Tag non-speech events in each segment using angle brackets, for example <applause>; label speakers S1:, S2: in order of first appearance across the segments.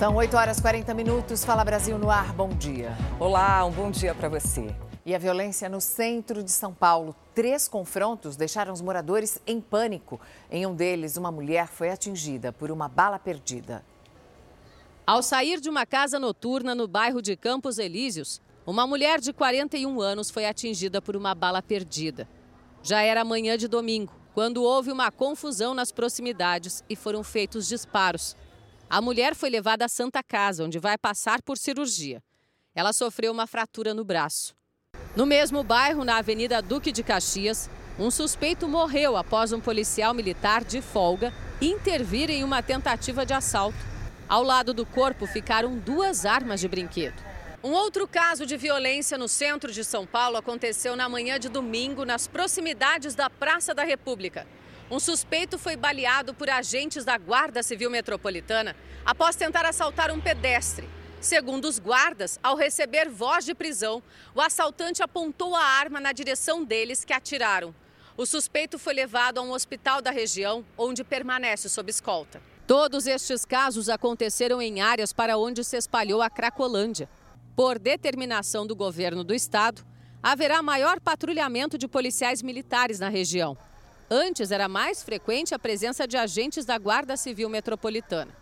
S1: São 8 horas e 40 minutos. Fala Brasil no ar. Bom dia.
S2: Olá, um bom dia para você.
S1: E a violência no centro de São Paulo. Três confrontos deixaram os moradores em pânico. Em um deles, uma mulher foi atingida por uma bala perdida.
S3: Ao sair de uma casa noturna no bairro de Campos Elíseos, uma mulher de 41 anos foi atingida por uma bala perdida. Já era manhã de domingo, quando houve uma confusão nas proximidades e foram feitos disparos. A mulher foi levada à Santa Casa, onde vai passar por cirurgia. Ela sofreu uma fratura no braço. No mesmo bairro, na Avenida Duque de Caxias, um suspeito morreu após um policial militar de folga intervir em uma tentativa de assalto. Ao lado do corpo ficaram duas armas de brinquedo. Um outro caso de violência no centro de São Paulo aconteceu na manhã de domingo, nas proximidades da Praça da República. Um suspeito foi baleado por agentes da Guarda Civil Metropolitana após tentar assaltar um pedestre. Segundo os guardas, ao receber voz de prisão, o assaltante apontou a arma na direção deles que atiraram. O suspeito foi levado a um hospital da região, onde permanece sob escolta. Todos estes casos aconteceram em áreas para onde se espalhou a Cracolândia. Por determinação do governo do estado, haverá maior patrulhamento de policiais militares na região. Antes era mais frequente a presença de agentes da Guarda Civil Metropolitana.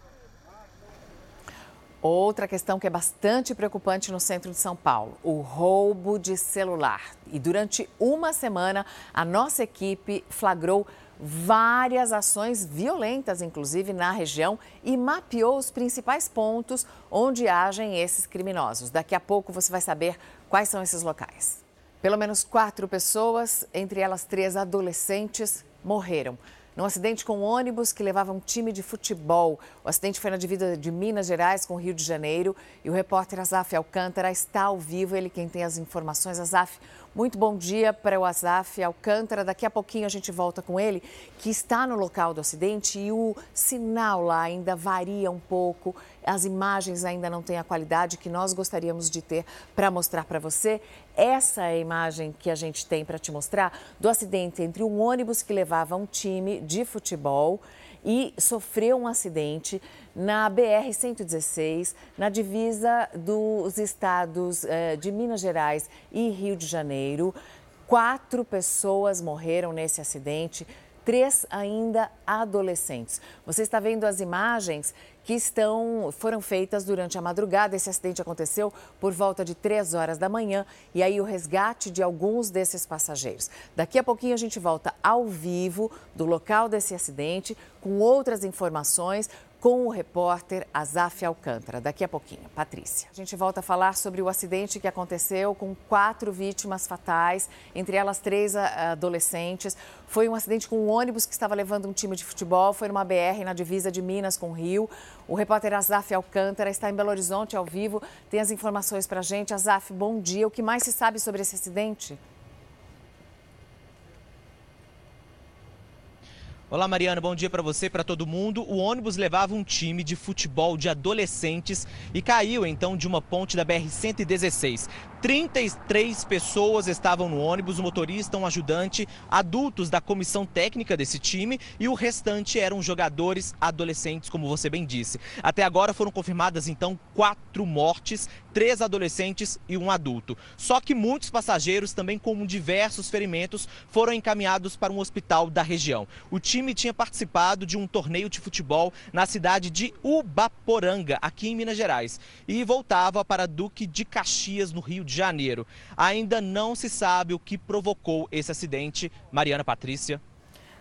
S1: Outra questão que é bastante preocupante no centro de São Paulo: o roubo de celular. E durante uma semana, a nossa equipe flagrou várias ações violentas, inclusive na região, e mapeou os principais pontos onde agem esses criminosos. Daqui a pouco você vai saber quais são esses locais. Pelo menos quatro pessoas, entre elas três adolescentes, morreram num acidente com um ônibus que levava um time de futebol. O acidente foi na divisa de Minas Gerais com o Rio de Janeiro e o repórter Azaf Alcântara está ao vivo, ele quem tem as informações. Azaf, muito bom dia para o Azaf Alcântara. Daqui a pouquinho a gente volta com ele, que está no local do acidente e o sinal lá ainda varia um pouco. As imagens ainda não têm a qualidade que nós gostaríamos de ter para mostrar para você. Essa é a imagem que a gente tem para te mostrar do acidente entre um ônibus que levava um time de futebol e sofreu um acidente na BR-116, na divisa dos estados eh, de Minas Gerais e Rio de Janeiro. Quatro pessoas morreram nesse acidente, três ainda adolescentes. Você está vendo as imagens que estão, foram feitas durante a madrugada. Esse acidente aconteceu por volta de 3 horas da manhã e aí o resgate de alguns desses passageiros. Daqui a pouquinho a gente volta ao vivo do local desse acidente com outras informações com o repórter Azaf Alcântara. Daqui a pouquinho, Patrícia. A gente volta a falar sobre o acidente que aconteceu com quatro vítimas fatais, entre elas três ah, adolescentes. Foi um acidente com um ônibus que estava levando um time de futebol, foi numa BR na divisa de Minas com o Rio. O repórter Azaf Alcântara está em Belo Horizonte ao vivo, tem as informações para a gente. Azaf, bom dia. O que mais se sabe sobre esse acidente?
S4: Olá, Mariana, bom dia para você para todo mundo. O ônibus levava um time de futebol de adolescentes e caiu então de uma ponte da BR-116. 33 pessoas estavam no ônibus, o motorista, um ajudante, adultos da comissão técnica desse time e o restante eram jogadores adolescentes, como você bem disse. Até agora foram confirmadas então quatro mortes, três adolescentes e um adulto. Só que muitos passageiros, também com diversos ferimentos, foram encaminhados para um hospital da região. O time tinha participado de um torneio de futebol na cidade de Ubaporanga, aqui em Minas Gerais, e voltava para Duque de Caxias, no Rio de Janeiro. Ainda não se sabe o que provocou esse acidente. Mariana Patrícia.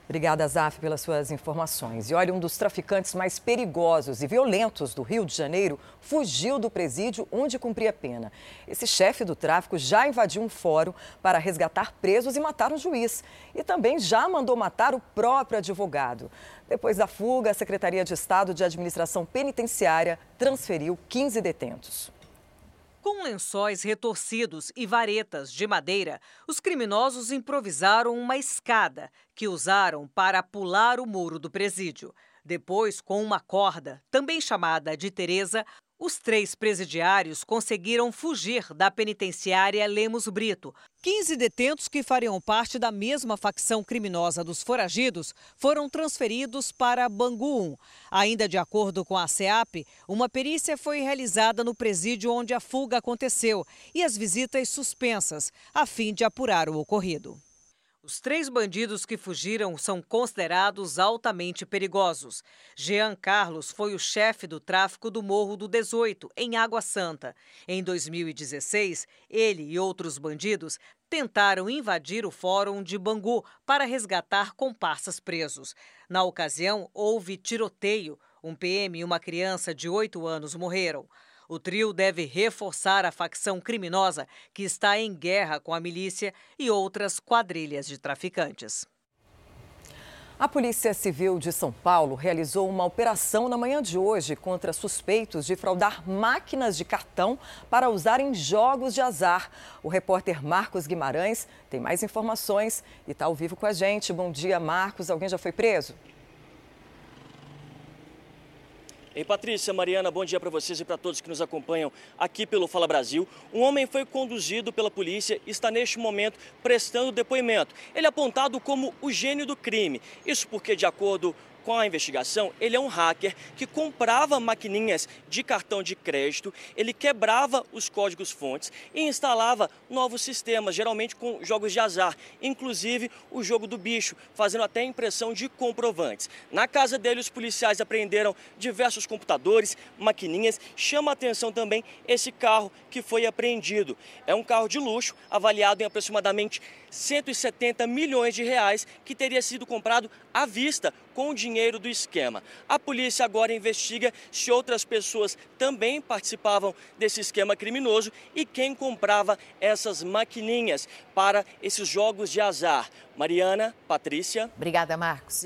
S2: Obrigada, Zaf, pelas suas informações. E olha, um dos traficantes mais perigosos e violentos do Rio de Janeiro fugiu do presídio onde cumpria pena. Esse chefe do tráfico já invadiu um fórum para resgatar presos e matar um juiz. E também já mandou matar o próprio advogado. Depois da fuga, a Secretaria de Estado de Administração Penitenciária transferiu 15 detentos.
S5: Com lençóis retorcidos e varetas de madeira, os criminosos improvisaram uma escada que usaram para pular o muro do presídio. Depois, com uma corda, também chamada de Teresa, Os três presidiários conseguiram fugir da penitenciária Lemos Brito. 15 detentos que fariam parte da mesma facção criminosa dos foragidos foram transferidos para Bangu 1. Ainda de acordo com a SEAP, uma perícia foi realizada no presídio onde a fuga aconteceu e as visitas suspensas, a fim de apurar o ocorrido. Os três bandidos que fugiram são considerados altamente perigosos. Jean Carlos foi o chefe do tráfico do Morro do 18, em Água Santa. Em 2016, ele e outros bandidos tentaram invadir o fórum de Bangu para resgatar comparsas presos. Na ocasião, houve tiroteio. Um PM e uma criança de 8 anos morreram. O trio deve reforçar a facção criminosa que está em guerra com a milícia e outras quadrilhas de traficantes.
S2: A Polícia Civil de São Paulo realizou uma operação na manhã de hoje contra suspeitos de fraudar máquinas de cartão para usar em jogos de azar. O repórter Marcos Guimarães tem mais informações e está ao vivo com a gente. Bom dia, Marcos. Alguém já foi preso?
S6: Ei, Patrícia, Mariana, bom dia para vocês e para todos que nos acompanham aqui pelo Fala Brasil. Um homem foi conduzido pela polícia e está neste momento prestando depoimento. Ele é apontado como o gênio do crime. Isso porque, de acordo com a investigação, ele é um hacker que comprava maquininhas de cartão de crédito, ele quebrava os códigos fontes e instalava novos sistemas, geralmente com jogos de azar, inclusive o jogo do bicho, fazendo até impressão de comprovantes. Na casa dele, os policiais apreenderam diversos computadores, maquininhas. Chama atenção também esse carro que foi apreendido. É um carro de luxo, avaliado em aproximadamente 170 milhões de reais, que teria sido comprado à vista com o dinheiro do esquema. A polícia agora investiga se outras pessoas também participavam desse esquema criminoso e quem comprava essas maquininhas para esses jogos de azar. Mariana, Patrícia.
S1: Obrigada, Marcos.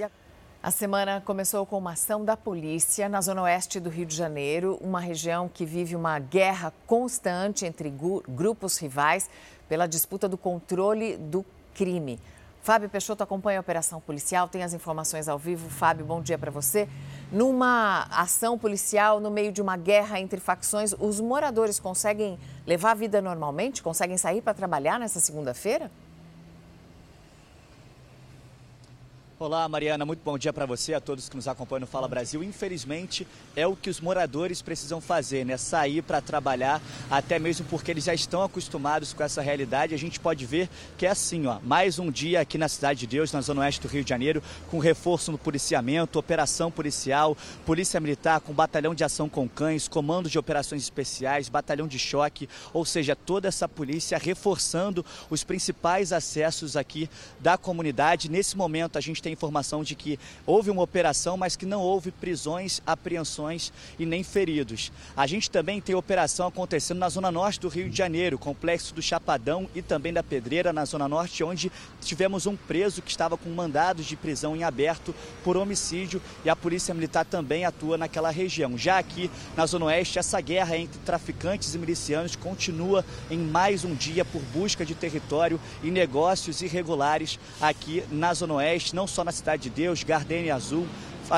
S1: A semana começou com uma ação da polícia na zona oeste do Rio de Janeiro, uma região que vive uma guerra constante entre grupos rivais pela disputa do controle do crime. Fábio Peixoto acompanha a operação policial, tem as informações ao vivo. Fábio, bom dia para você. Numa ação policial, no meio de uma guerra entre facções, os moradores conseguem levar a vida normalmente? Conseguem sair para trabalhar nessa segunda-feira?
S7: Olá, Mariana, muito bom dia para você, a todos que nos acompanham no Fala Brasil. Infelizmente, é o que os moradores precisam fazer, né? Sair para trabalhar, até mesmo porque eles já estão acostumados com essa realidade. A gente pode ver que é assim, ó, mais um dia aqui na Cidade de Deus, na Zona Oeste do Rio de Janeiro, com reforço no policiamento, operação policial, polícia militar com batalhão de ação com cães, comando de operações especiais, batalhão de choque, ou seja, toda essa polícia reforçando os principais acessos aqui da comunidade. Nesse momento, a gente tem tem informação de que houve uma operação, mas que não houve prisões, apreensões e nem feridos. A gente também tem operação acontecendo na zona norte do Rio de Janeiro, complexo do Chapadão e também da Pedreira, na zona norte, onde tivemos um preso que estava com mandados de prisão em aberto por homicídio e a Polícia Militar também atua naquela região. Já aqui na zona oeste, essa guerra entre traficantes e milicianos continua em mais um dia por busca de território e negócios irregulares aqui na zona oeste, não só só na Cidade de Deus, Gardenia Azul,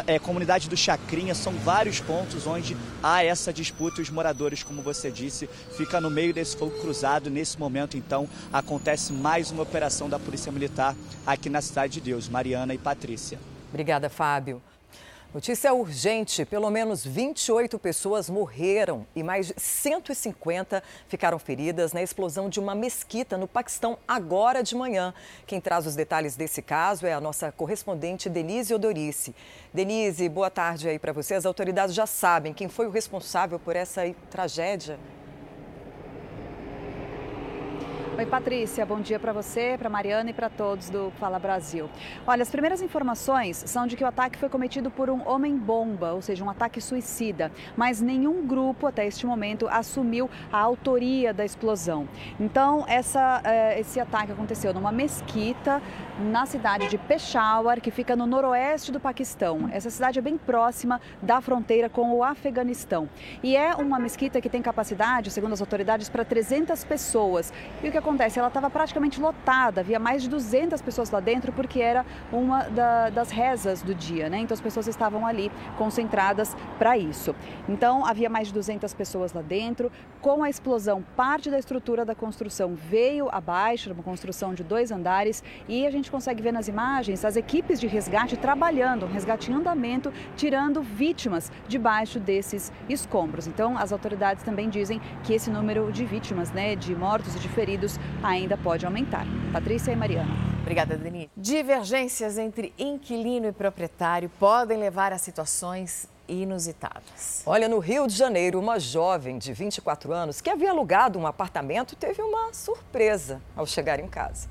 S7: é, comunidade do Chacrinha, são vários pontos onde há essa disputa e os moradores, como você disse, fica no meio desse fogo cruzado. Nesse momento, então, acontece mais uma operação da Polícia Militar aqui na Cidade de Deus, Mariana e Patrícia.
S2: Obrigada, Fábio. Notícia urgente: pelo menos 28 pessoas morreram e mais de 150 ficaram feridas na explosão de uma mesquita no Paquistão agora de manhã. Quem traz os detalhes desse caso é a nossa correspondente Denise Odorice. Denise, boa tarde aí para você. As autoridades já sabem quem foi o responsável por essa tragédia?
S8: Oi, Patrícia, bom dia para você, para Mariana e para todos do Fala Brasil. Olha, as primeiras informações são de que o ataque foi cometido por um homem-bomba, ou seja, um ataque suicida, mas nenhum grupo até este momento assumiu a autoria da explosão. Então, essa, eh, esse ataque aconteceu numa mesquita na cidade de Peshawar, que fica no noroeste do Paquistão. Essa cidade é bem próxima da fronteira com o Afeganistão. E é uma mesquita que tem capacidade, segundo as autoridades, para 300 pessoas. E o que acontece? Ela estava praticamente lotada, havia mais de 200 pessoas lá dentro, porque era uma da, das rezas do dia, né? Então as pessoas estavam ali concentradas para isso. Então havia mais de 200 pessoas lá dentro. Com a explosão, parte da estrutura da construção veio abaixo, uma construção de dois andares, e a gente consegue ver nas imagens as equipes de resgate trabalhando, um resgate em andamento, tirando vítimas debaixo desses escombros. Então as autoridades também dizem que esse número de vítimas, né, de mortos e de feridos ainda pode aumentar. Patrícia e Mariana.
S1: Obrigada, Denise. Divergências entre inquilino e proprietário podem levar a situações inusitadas.
S2: Olha, no Rio de Janeiro, uma jovem de 24 anos que havia alugado um apartamento teve uma surpresa ao chegar em casa.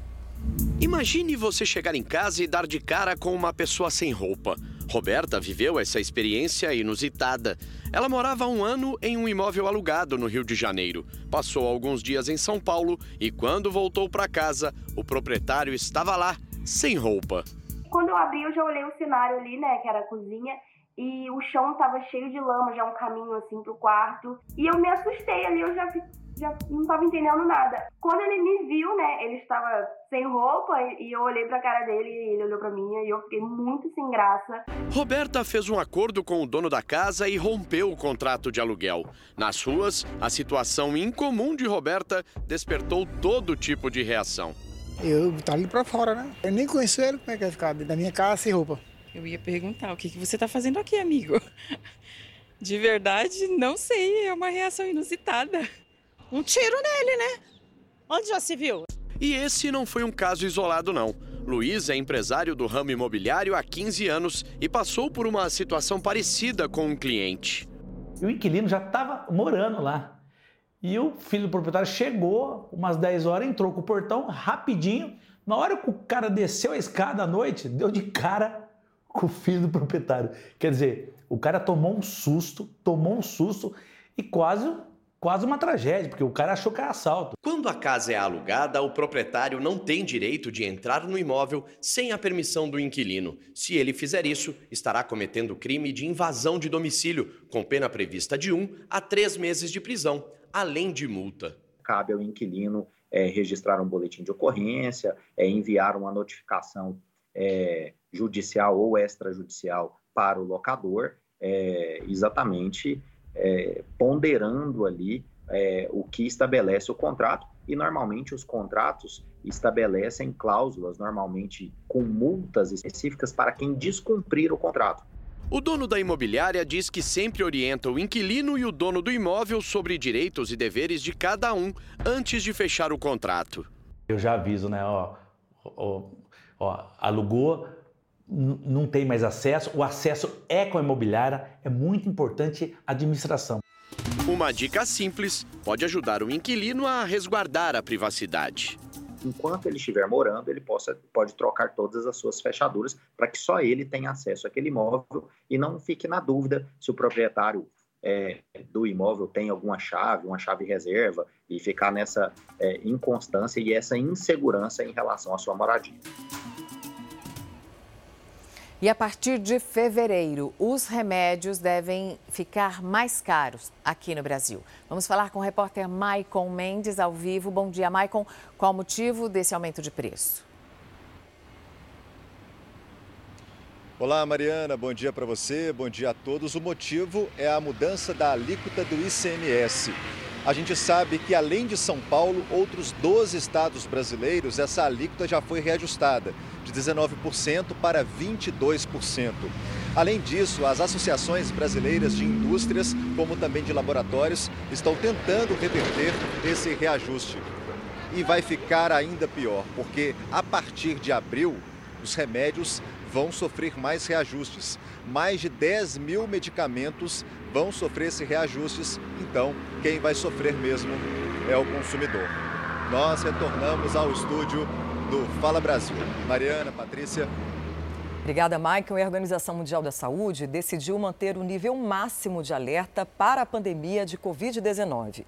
S9: Imagine você chegar em casa e dar de cara com uma pessoa sem roupa. Roberta viveu essa experiência inusitada. Ela morava há um ano em um imóvel alugado no Rio de Janeiro. Passou alguns dias em São Paulo e, quando voltou para casa, o proprietário estava lá, sem roupa.
S10: Quando eu abri, eu já olhei o cenário ali, né, que era a cozinha, e o chão estava cheio de lama, já um caminho assim pro quarto. E eu me assustei ali, eu já já não estava entendendo nada. Quando ele me viu, né, ele estava sem roupa e eu olhei para a cara dele e ele olhou para mim e eu fiquei muito sem graça.
S9: Roberta fez um acordo com o dono da casa e rompeu o contrato de aluguel. Nas ruas, a situação incomum de Roberta despertou todo tipo de reação.
S11: Eu tá ali para fora, né? Eu nem conheço ele, como é que vai ficar da minha casa sem roupa?
S12: Eu ia perguntar, o que, que você está fazendo aqui, amigo? <laughs> De verdade, não sei, é uma reação inusitada
S13: um tiro nele, né? Onde já se viu?
S9: E esse não foi um caso isolado, não. Luiz é empresário do ramo imobiliário há 15 anos e passou por uma situação parecida com um cliente.
S14: E o inquilino já estava morando lá. E o filho do proprietário chegou, umas 10 horas, entrou com o portão rapidinho. Na hora que o cara desceu a escada à noite, deu de cara com o filho do proprietário. Quer dizer, o cara tomou um susto, tomou um susto e quase quase uma tragédia, porque o cara achou que era assalto.
S9: Quando a casa é alugada, o proprietário não tem direito de entrar no imóvel sem a permissão do inquilino. Se ele fizer isso, estará cometendo crime de invasão de domicílio, com pena prevista de um a três meses de prisão, além de multa.
S15: Cabe ao inquilino é, registrar um boletim de ocorrência, é, enviar uma notificação é, judicial ou extrajudicial para o locador, é, exatamente é, ponderando ali é, o que estabelece o contrato, e normalmente os contratos estabelecem cláusulas, normalmente com multas específicas para quem descumprir o contrato.
S9: O dono da imobiliária diz que sempre orienta o inquilino e o dono do imóvel sobre direitos e deveres de cada um antes de fechar o contrato.
S14: Eu já aviso, né? Ó, ó, ó alugou, não tem mais acesso, o acesso é com a imobiliária, é muito importante a administração.
S9: Uma dica simples pode ajudar o inquilino a resguardar a privacidade.
S15: Enquanto ele estiver morando, ele possa, pode trocar todas as suas fechaduras para que só ele tenha acesso àquele imóvel e não fique na dúvida se o proprietário é, do imóvel tem alguma chave, uma chave reserva, e ficar nessa é, inconstância e essa insegurança em relação à sua moradia.
S1: E a partir de fevereiro, os remédios devem ficar mais caros aqui no Brasil. Vamos falar com o repórter Maicon Mendes ao vivo. Bom dia, Maicon. Qual o motivo desse aumento de preço?
S16: Olá, Mariana. Bom dia para você, bom dia a todos. O motivo é a mudança da alíquota do ICMS. A gente sabe que, além de São Paulo, outros 12 estados brasileiros, essa alíquota já foi reajustada de 19% para 22%. Além disso, as associações brasileiras de indústrias, como também de laboratórios, estão tentando reverter esse reajuste. E vai ficar ainda pior, porque a partir de abril, os remédios vão sofrer mais reajustes. Mais de 10 mil medicamentos vão sofrer esses reajustes, então quem vai sofrer mesmo é o consumidor. Nós retornamos ao estúdio do Fala Brasil. Mariana, Patrícia.
S2: Obrigada, Michael. E a Organização Mundial da Saúde decidiu manter o nível máximo de alerta para a pandemia de Covid-19.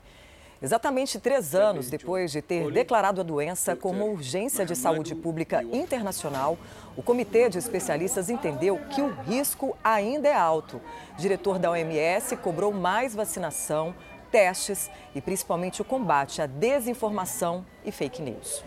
S2: Exatamente três anos depois de ter declarado a doença como urgência de saúde pública internacional, o comitê de especialistas entendeu que o risco ainda é alto. O diretor da OMS cobrou mais vacinação, testes e principalmente o combate à desinformação e fake news.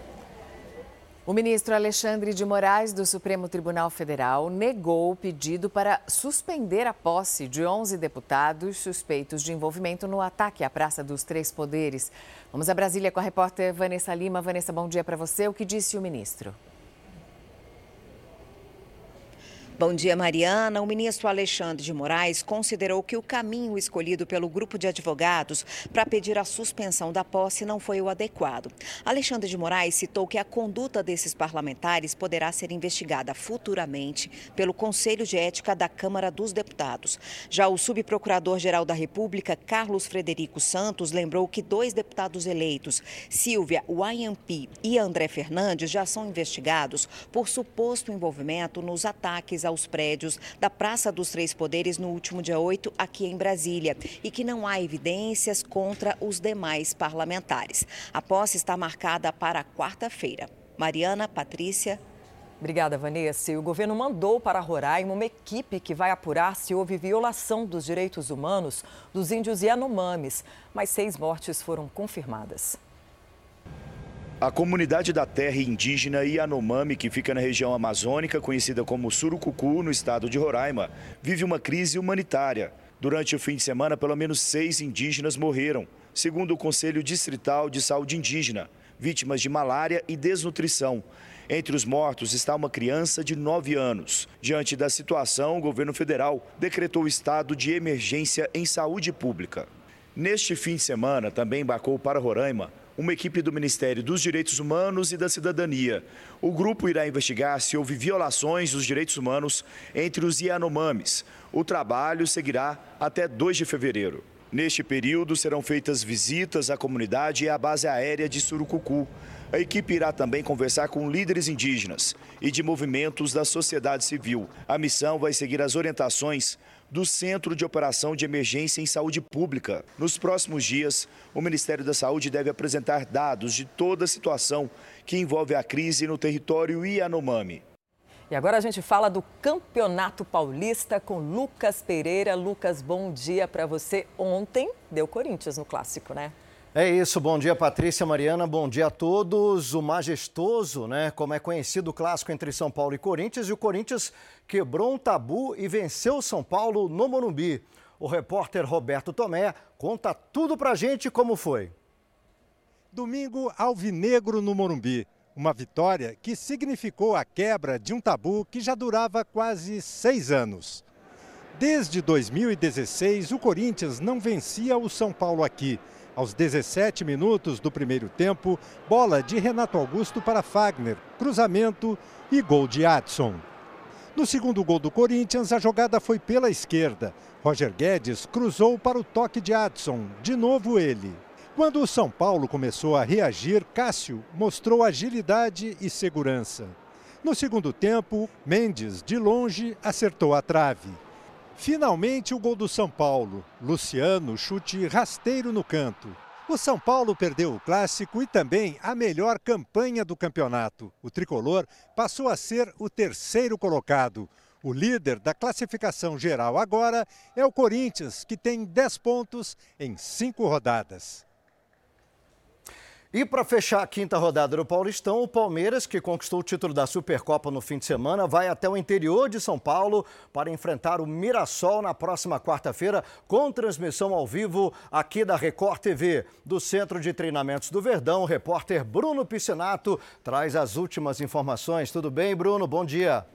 S1: O ministro Alexandre de Moraes, do Supremo Tribunal Federal, negou o pedido para suspender a posse de 11 deputados suspeitos de envolvimento no ataque à Praça dos Três Poderes. Vamos a Brasília com a repórter Vanessa Lima. Vanessa, bom dia para você. O que disse o ministro?
S17: Bom dia, Mariana. O ministro Alexandre de Moraes considerou que o caminho escolhido pelo grupo de advogados para pedir a suspensão da posse não foi o adequado. Alexandre de Moraes citou que a conduta desses parlamentares poderá ser investigada futuramente pelo Conselho de Ética da Câmara dos Deputados. Já o subprocurador-geral da República, Carlos Frederico Santos, lembrou que dois deputados eleitos, Silvia Wayampi e André Fernandes, já são investigados por suposto envolvimento nos ataques aos prédios da Praça dos Três Poderes no último dia 8, aqui em Brasília, e que não há evidências contra os demais parlamentares. A posse está marcada para quarta-feira. Mariana, Patrícia.
S2: Obrigada, Vanessa. O governo mandou para Roraima uma equipe que vai apurar se houve violação dos direitos humanos dos índios Yanomamis, mas seis mortes foram confirmadas.
S18: A comunidade da terra indígena Yanomami, que fica na região amazônica, conhecida como Surucucu, no estado de Roraima, vive uma crise humanitária. Durante o fim de semana, pelo menos seis indígenas morreram, segundo o Conselho Distrital de Saúde Indígena, vítimas de malária e desnutrição. Entre os mortos está uma criança de 9 anos. Diante da situação, o governo federal decretou estado de emergência em saúde pública. Neste fim de semana, também embarcou para Roraima uma equipe do Ministério dos Direitos Humanos e da Cidadania. O grupo irá investigar se houve violações dos direitos humanos entre os Yanomamis. O trabalho seguirá até 2 de fevereiro. Neste período, serão feitas visitas à comunidade e à base aérea de Surucucu. A equipe irá também conversar com líderes indígenas e de movimentos da sociedade civil. A missão vai seguir as orientações do Centro de Operação de Emergência em Saúde Pública. Nos próximos dias, o Ministério da Saúde deve apresentar dados de toda a situação que envolve a crise no território Yanomami.
S2: E agora a gente fala do Campeonato Paulista com Lucas Pereira. Lucas, bom dia para você. Ontem deu Corinthians no clássico, né?
S19: É isso, bom dia Patrícia Mariana, bom dia a todos. O majestoso, né, como é conhecido o clássico entre São Paulo e Corinthians, e o Corinthians quebrou um tabu e venceu São Paulo no Morumbi. O repórter Roberto Tomé conta tudo pra gente como foi.
S20: Domingo alvinegro no Morumbi. Uma vitória que significou a quebra de um tabu que já durava quase seis anos. Desde 2016, o Corinthians não vencia o São Paulo aqui. Aos 17 minutos do primeiro tempo, bola de Renato Augusto para Fagner, cruzamento e gol de Adson. No segundo gol do Corinthians, a jogada foi pela esquerda. Roger Guedes cruzou para o toque de Adson, de novo ele. Quando o São Paulo começou a reagir, Cássio mostrou agilidade e segurança. No segundo tempo, Mendes, de longe, acertou a trave. Finalmente o gol do São Paulo. Luciano chute rasteiro no canto. O São Paulo perdeu o clássico e também a melhor campanha do campeonato. O tricolor passou a ser o terceiro colocado. O líder da classificação geral agora é o Corinthians, que tem 10 pontos em cinco rodadas.
S19: E para fechar a quinta rodada do Paulistão, o Palmeiras, que conquistou o título da Supercopa no fim de semana, vai até o interior de São Paulo para enfrentar o Mirassol na próxima quarta-feira, com transmissão ao vivo aqui da Record TV. Do Centro de Treinamentos do Verdão, o repórter Bruno Piscinato traz as últimas informações. Tudo bem, Bruno? Bom dia.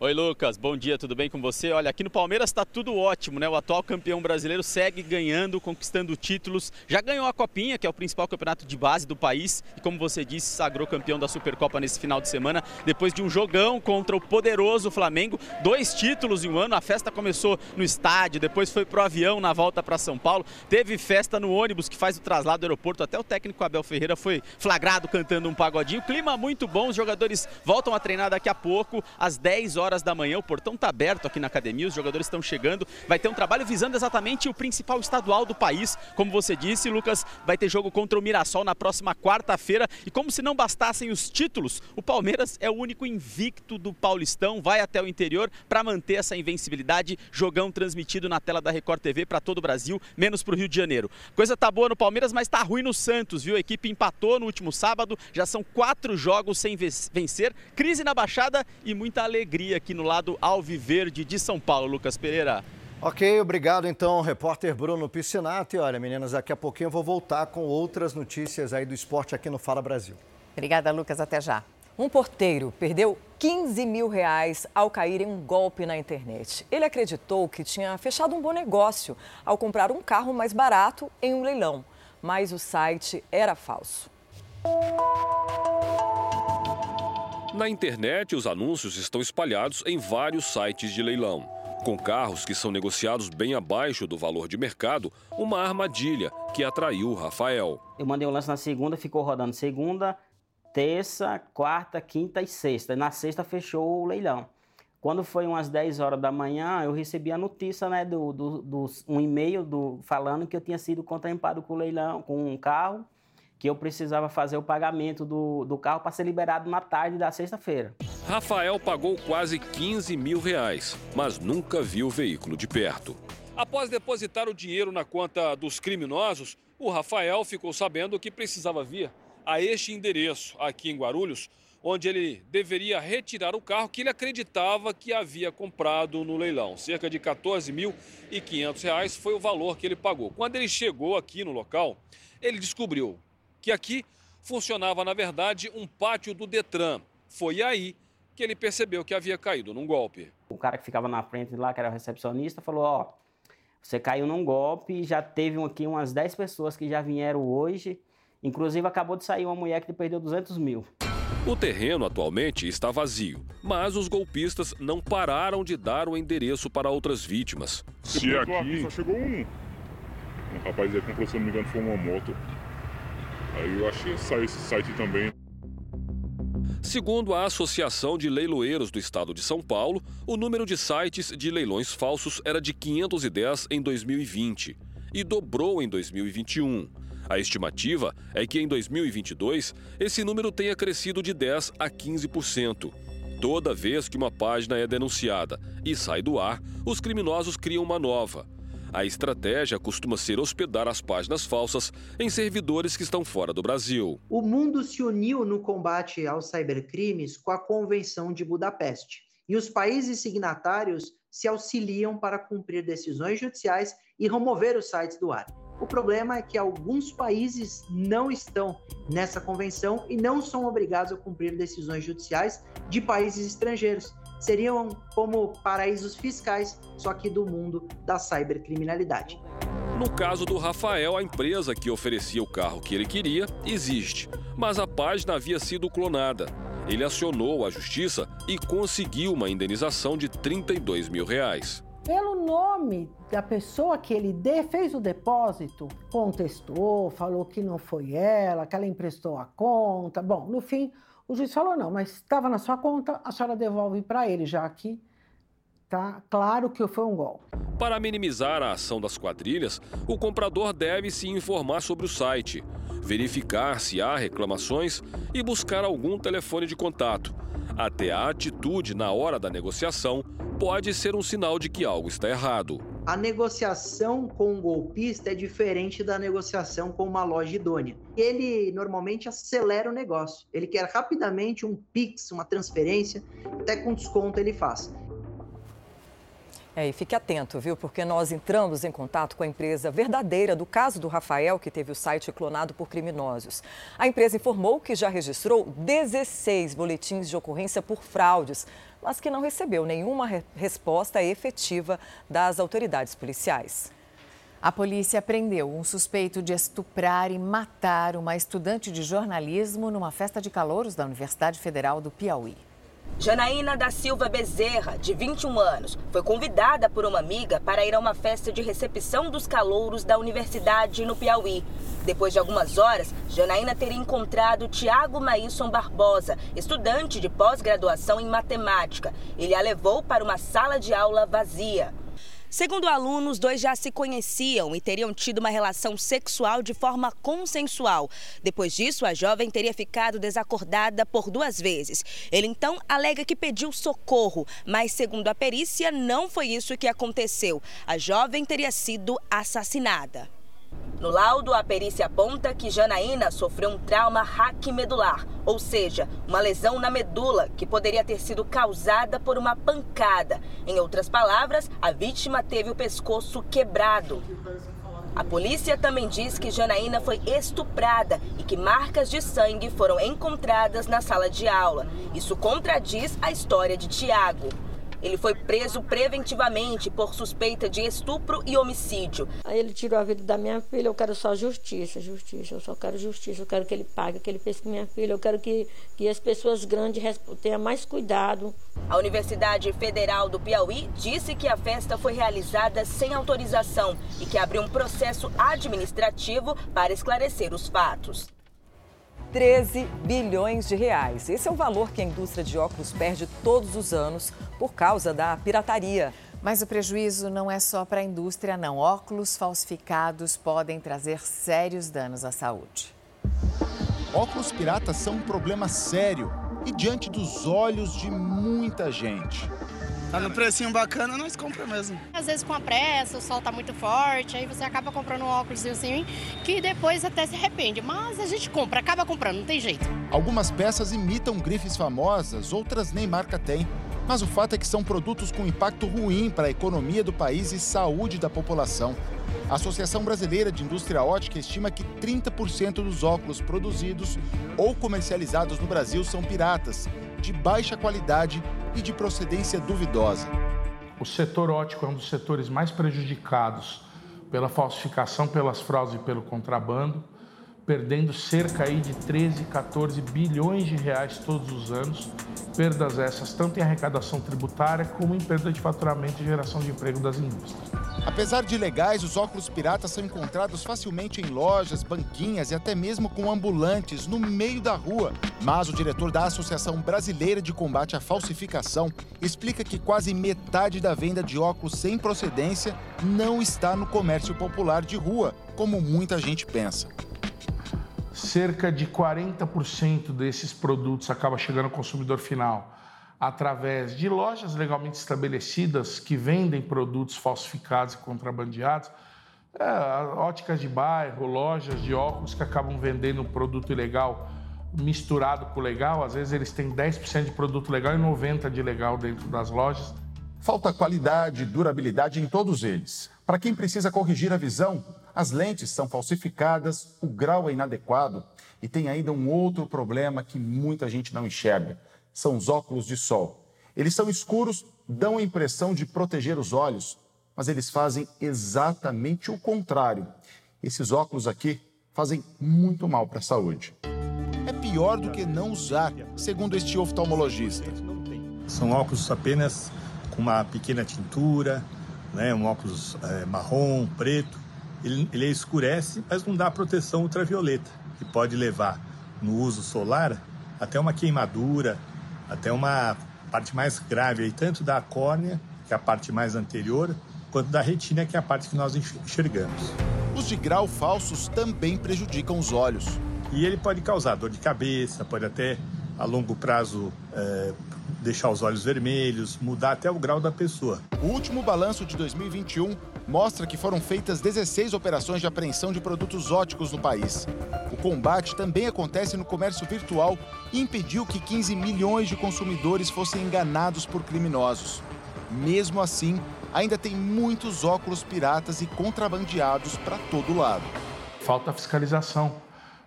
S21: Oi, Lucas. Bom dia, tudo bem com você? Olha, aqui no Palmeiras está tudo ótimo, né? O atual campeão brasileiro segue ganhando, conquistando títulos. Já ganhou a Copinha, que é o principal campeonato de base do país. E como você disse, sagrou campeão da Supercopa nesse final de semana, depois de um jogão contra o poderoso Flamengo. Dois títulos em um ano. A festa começou no estádio, depois foi pro avião na volta para São Paulo. Teve festa no ônibus que faz o traslado do aeroporto. Até o técnico Abel Ferreira foi flagrado cantando um pagodinho. Clima muito bom, os jogadores voltam a treinar daqui a pouco, às 10 horas horas da manhã. O portão está aberto aqui na academia, os jogadores estão chegando. Vai ter um trabalho visando exatamente o principal estadual do país. Como você disse, Lucas, vai ter jogo contra o Mirassol na próxima quarta-feira. E como se não bastassem os títulos, o Palmeiras é o único invicto do Paulistão, vai até o interior para manter essa invencibilidade. Jogão transmitido na tela da Record TV para todo o Brasil, menos para o Rio de Janeiro. Coisa tá boa no Palmeiras, mas tá ruim no Santos, viu? A equipe empatou no último sábado, já são quatro jogos sem vencer, crise na Baixada e muita alegria aqui no lado alviverde de São Paulo, Lucas Pereira.
S19: Ok, obrigado então, repórter Bruno Piscinato. E olha, meninas, daqui a pouquinho eu vou voltar com outras notícias aí do esporte aqui no Fala Brasil.
S1: Obrigada, Lucas. Até já.
S2: Um porteiro perdeu 15 mil reais ao cair em um golpe na internet. Ele acreditou que tinha fechado um bom negócio ao comprar um carro mais barato em um leilão, mas o site era falso.
S22: Na internet, os anúncios estão espalhados em vários sites de leilão. Com carros que são negociados bem abaixo do valor de mercado, uma armadilha que atraiu o Rafael.
S23: Eu mandei o lance na segunda, ficou rodando segunda, terça, quarta, quinta e sexta. Na sexta fechou o leilão. Quando foi umas 10 horas da manhã, eu recebi a notícia, né, do, do, do um e-mail do, falando que eu tinha sido contemplado com o leilão, com um carro, que eu precisava fazer o pagamento do, do carro para ser liberado na tarde da sexta-feira.
S22: Rafael pagou quase 15 mil reais, mas nunca viu o veículo de perto. Após depositar o dinheiro na conta dos criminosos, o Rafael ficou sabendo que precisava vir a este endereço aqui em Guarulhos, onde ele deveria retirar o carro que ele acreditava que havia comprado no leilão. Cerca de R$ 14.500 foi o valor que ele pagou. Quando ele chegou aqui no local, ele descobriu que aqui funcionava, na verdade, um pátio do Detran. Foi aí que ele percebeu que havia caído num golpe.
S23: O cara que ficava na frente lá, que era o recepcionista, falou: Ó, você caiu num golpe, já teve aqui umas 10 pessoas que já vieram hoje Inclusive, acabou de sair uma mulher que perdeu 200 mil.
S22: O terreno atualmente está vazio, mas os golpistas não pararam de dar o endereço para outras vítimas.
S24: Se aqui só chegou um. Um rapaz aí comprou, se não me engano, foi uma moto. Aí eu achei esse site também.
S22: Segundo a Associação de Leiloeiros do Estado de São Paulo, o número de sites de leilões falsos era de 510 em 2020 e dobrou em 2021. A estimativa é que em 2022 esse número tenha crescido de 10 a 15%. Toda vez que uma página é denunciada e sai do ar, os criminosos criam uma nova. A estratégia costuma ser hospedar as páginas falsas em servidores que estão fora do Brasil.
S25: O mundo se uniu no combate aos cybercrimes com a Convenção de Budapeste. E os países signatários se auxiliam para cumprir decisões judiciais e remover os sites do ar. O problema é que alguns países não estão nessa convenção e não são obrigados a cumprir decisões judiciais de países estrangeiros. Seriam como paraísos fiscais, só que do mundo da cybercriminalidade.
S22: No caso do Rafael, a empresa que oferecia o carro que ele queria existe, mas a página havia sido clonada. Ele acionou a justiça e conseguiu uma indenização de 32 mil reais
S26: pelo nome da pessoa que ele de, fez o depósito, contestou, falou que não foi ela, que ela emprestou a conta. Bom, no fim, o juiz falou: não, mas estava na sua conta, a senhora devolve para ele, já que tá claro que foi um golpe.
S22: Para minimizar a ação das quadrilhas, o comprador deve se informar sobre o site, verificar se há reclamações e buscar algum telefone de contato. Até a atitude na hora da negociação pode ser um sinal de que algo está errado.
S25: A negociação com um golpista é diferente da negociação com uma loja idônea. Ele normalmente acelera o negócio. Ele quer rapidamente um Pix, uma transferência, até com desconto ele faz.
S2: É, e fique atento, viu? Porque nós entramos em contato com a empresa verdadeira do caso do Rafael, que teve o site clonado por criminosos. A empresa informou que já registrou 16 boletins de ocorrência por fraudes, mas que não recebeu nenhuma re resposta efetiva das autoridades policiais.
S1: A polícia prendeu um suspeito de estuprar e matar uma estudante de jornalismo numa festa de calouros da Universidade Federal do Piauí.
S27: Janaína da Silva Bezerra, de 21 anos, foi convidada por uma amiga para ir a uma festa de recepção dos calouros da universidade no Piauí. Depois de algumas horas, Janaína teria encontrado Tiago Maíson Barbosa, estudante de pós-graduação em matemática. Ele a levou para uma sala de aula vazia. Segundo o aluno, os dois já se conheciam e teriam tido uma relação sexual de forma consensual. Depois disso, a jovem teria ficado desacordada por duas vezes. Ele então alega que pediu socorro, mas segundo a perícia, não foi isso que aconteceu. A jovem teria sido assassinada. No laudo, a perícia aponta que Janaína sofreu um trauma raquimedular, ou seja, uma lesão na medula que poderia ter sido causada por uma pancada. Em outras palavras, a vítima teve o pescoço quebrado. A polícia também diz que Janaína foi estuprada e que marcas de sangue foram encontradas na sala de aula. Isso contradiz a história de Tiago. Ele foi preso preventivamente por suspeita de estupro e homicídio.
S28: Aí ele tirou a vida da minha filha, eu quero só justiça, justiça, eu só quero justiça, eu quero que ele pague o que ele fez com minha filha, eu quero que, que as pessoas grandes tenham mais cuidado.
S27: A Universidade Federal do Piauí disse que a festa foi realizada sem autorização e que abriu um processo administrativo para esclarecer os fatos.
S2: 13 bilhões de reais. Esse é o valor que a indústria de óculos perde todos os anos por causa da pirataria.
S1: Mas o prejuízo não é só para a indústria, não. Óculos falsificados podem trazer sérios danos à saúde.
S29: Óculos piratas são um problema sério e diante dos olhos de muita gente.
S30: Tá no precinho bacana, nós compramos mesmo.
S31: Às vezes com a pressa, o sol tá muito forte, aí você acaba comprando um óculos assim, que depois até se arrepende. Mas a gente compra, acaba comprando, não tem jeito.
S29: Algumas peças imitam grifes famosas, outras nem marca tem. Mas o fato é que são produtos com impacto ruim para a economia do país e saúde da população. A Associação Brasileira de Indústria Ótica estima que 30% dos óculos produzidos ou comercializados no Brasil são piratas, de baixa qualidade e de procedência duvidosa.
S14: O setor ótico é um dos setores mais prejudicados pela falsificação, pelas fraudes e pelo contrabando, perdendo cerca aí de 13, 14 bilhões de reais todos os anos. Perdas essas tanto em arrecadação tributária como em perda de faturamento e geração de emprego das indústrias.
S29: Apesar de legais, os óculos piratas são encontrados facilmente em lojas, banquinhas e até mesmo com ambulantes no meio da rua. Mas o diretor da Associação Brasileira de Combate à Falsificação explica que quase metade da venda de óculos sem procedência não está no comércio popular de rua, como muita gente pensa.
S14: Cerca de 40% desses produtos acaba chegando ao consumidor final através de lojas legalmente estabelecidas que vendem produtos falsificados e contrabandeados, é, óticas de bairro, lojas de óculos que acabam vendendo produto ilegal misturado com legal. Às vezes eles têm 10% de produto legal e 90% de legal dentro das lojas.
S29: Falta qualidade e durabilidade em todos eles. Para quem precisa corrigir a visão, as lentes são falsificadas, o grau é inadequado e tem ainda um outro problema que muita gente não enxerga são os óculos de sol. Eles são escuros, dão a impressão de proteger os olhos, mas eles fazem exatamente o contrário. Esses óculos aqui fazem muito mal para a saúde. É pior do que não usar, segundo este oftalmologista.
S32: São óculos apenas com uma pequena tintura, né, um óculos é, marrom, preto. Ele, ele escurece, mas não dá proteção ultravioleta, que pode levar no uso solar até uma queimadura, até uma parte mais grave, aí, tanto da córnea, que é a parte mais anterior, quanto da retina, que é a parte que nós enxergamos.
S29: Os de grau falsos também prejudicam os olhos.
S32: E ele pode causar dor de cabeça, pode até a longo prazo é, deixar os olhos vermelhos, mudar até o grau da pessoa.
S29: O último balanço de 2021 mostra que foram feitas 16 operações de apreensão de produtos óticos no país. O combate também acontece no comércio virtual e impediu que 15 milhões de consumidores fossem enganados por criminosos. Mesmo assim, ainda tem muitos óculos piratas e contrabandeados para todo lado.
S14: Falta fiscalização,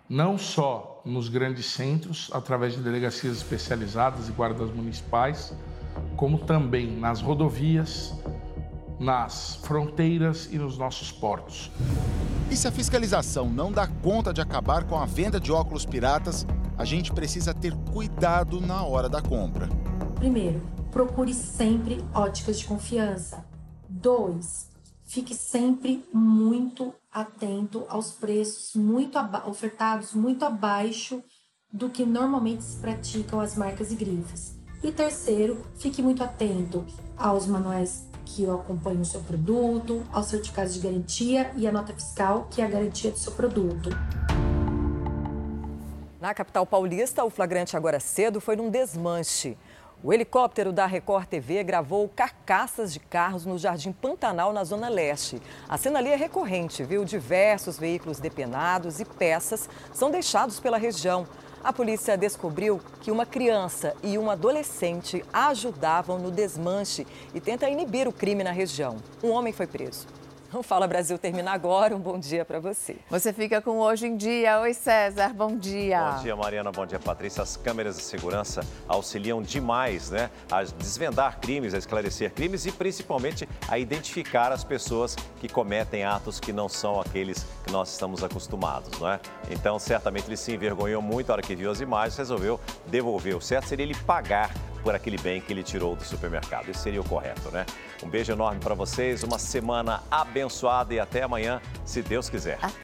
S14: não só nos grandes centros, através de delegacias especializadas e guardas municipais, como também nas rodovias, nas fronteiras e nos nossos portos.
S29: E se a fiscalização não dá conta de acabar com a venda de óculos piratas, a gente precisa ter cuidado na hora da compra.
S33: Primeiro, procure sempre óticas de confiança. Dois, fique sempre muito atento aos preços muito ofertados muito abaixo do que normalmente se praticam as marcas e grifes. E terceiro, fique muito atento aos manuais que acompanham o seu produto, aos certificados de garantia e a nota fiscal, que é a garantia do seu produto.
S2: Na capital paulista, o flagrante agora cedo foi num desmanche. O helicóptero da Record TV gravou carcaças de carros no Jardim Pantanal, na Zona Leste. A cena ali é recorrente, viu? Diversos veículos depenados e peças são deixados pela região. A polícia descobriu que uma criança e um adolescente ajudavam no desmanche e tenta inibir o crime na região. Um homem foi preso. O Fala Brasil termina agora. Um bom dia para você.
S1: Você fica com Hoje em Dia. Oi, César. Bom dia.
S34: Bom dia, Mariana. Bom dia, Patrícia. As câmeras de segurança auxiliam demais né, a desvendar crimes, a esclarecer crimes e principalmente a identificar as pessoas que cometem atos que não são aqueles que nós estamos acostumados, não é? Então, certamente ele se envergonhou muito na hora que viu as imagens, resolveu devolver. O certo seria ele pagar por aquele bem que ele tirou do supermercado. Isso seria o correto, né? Um beijo enorme para vocês, uma semana abençoada e até amanhã, se Deus quiser.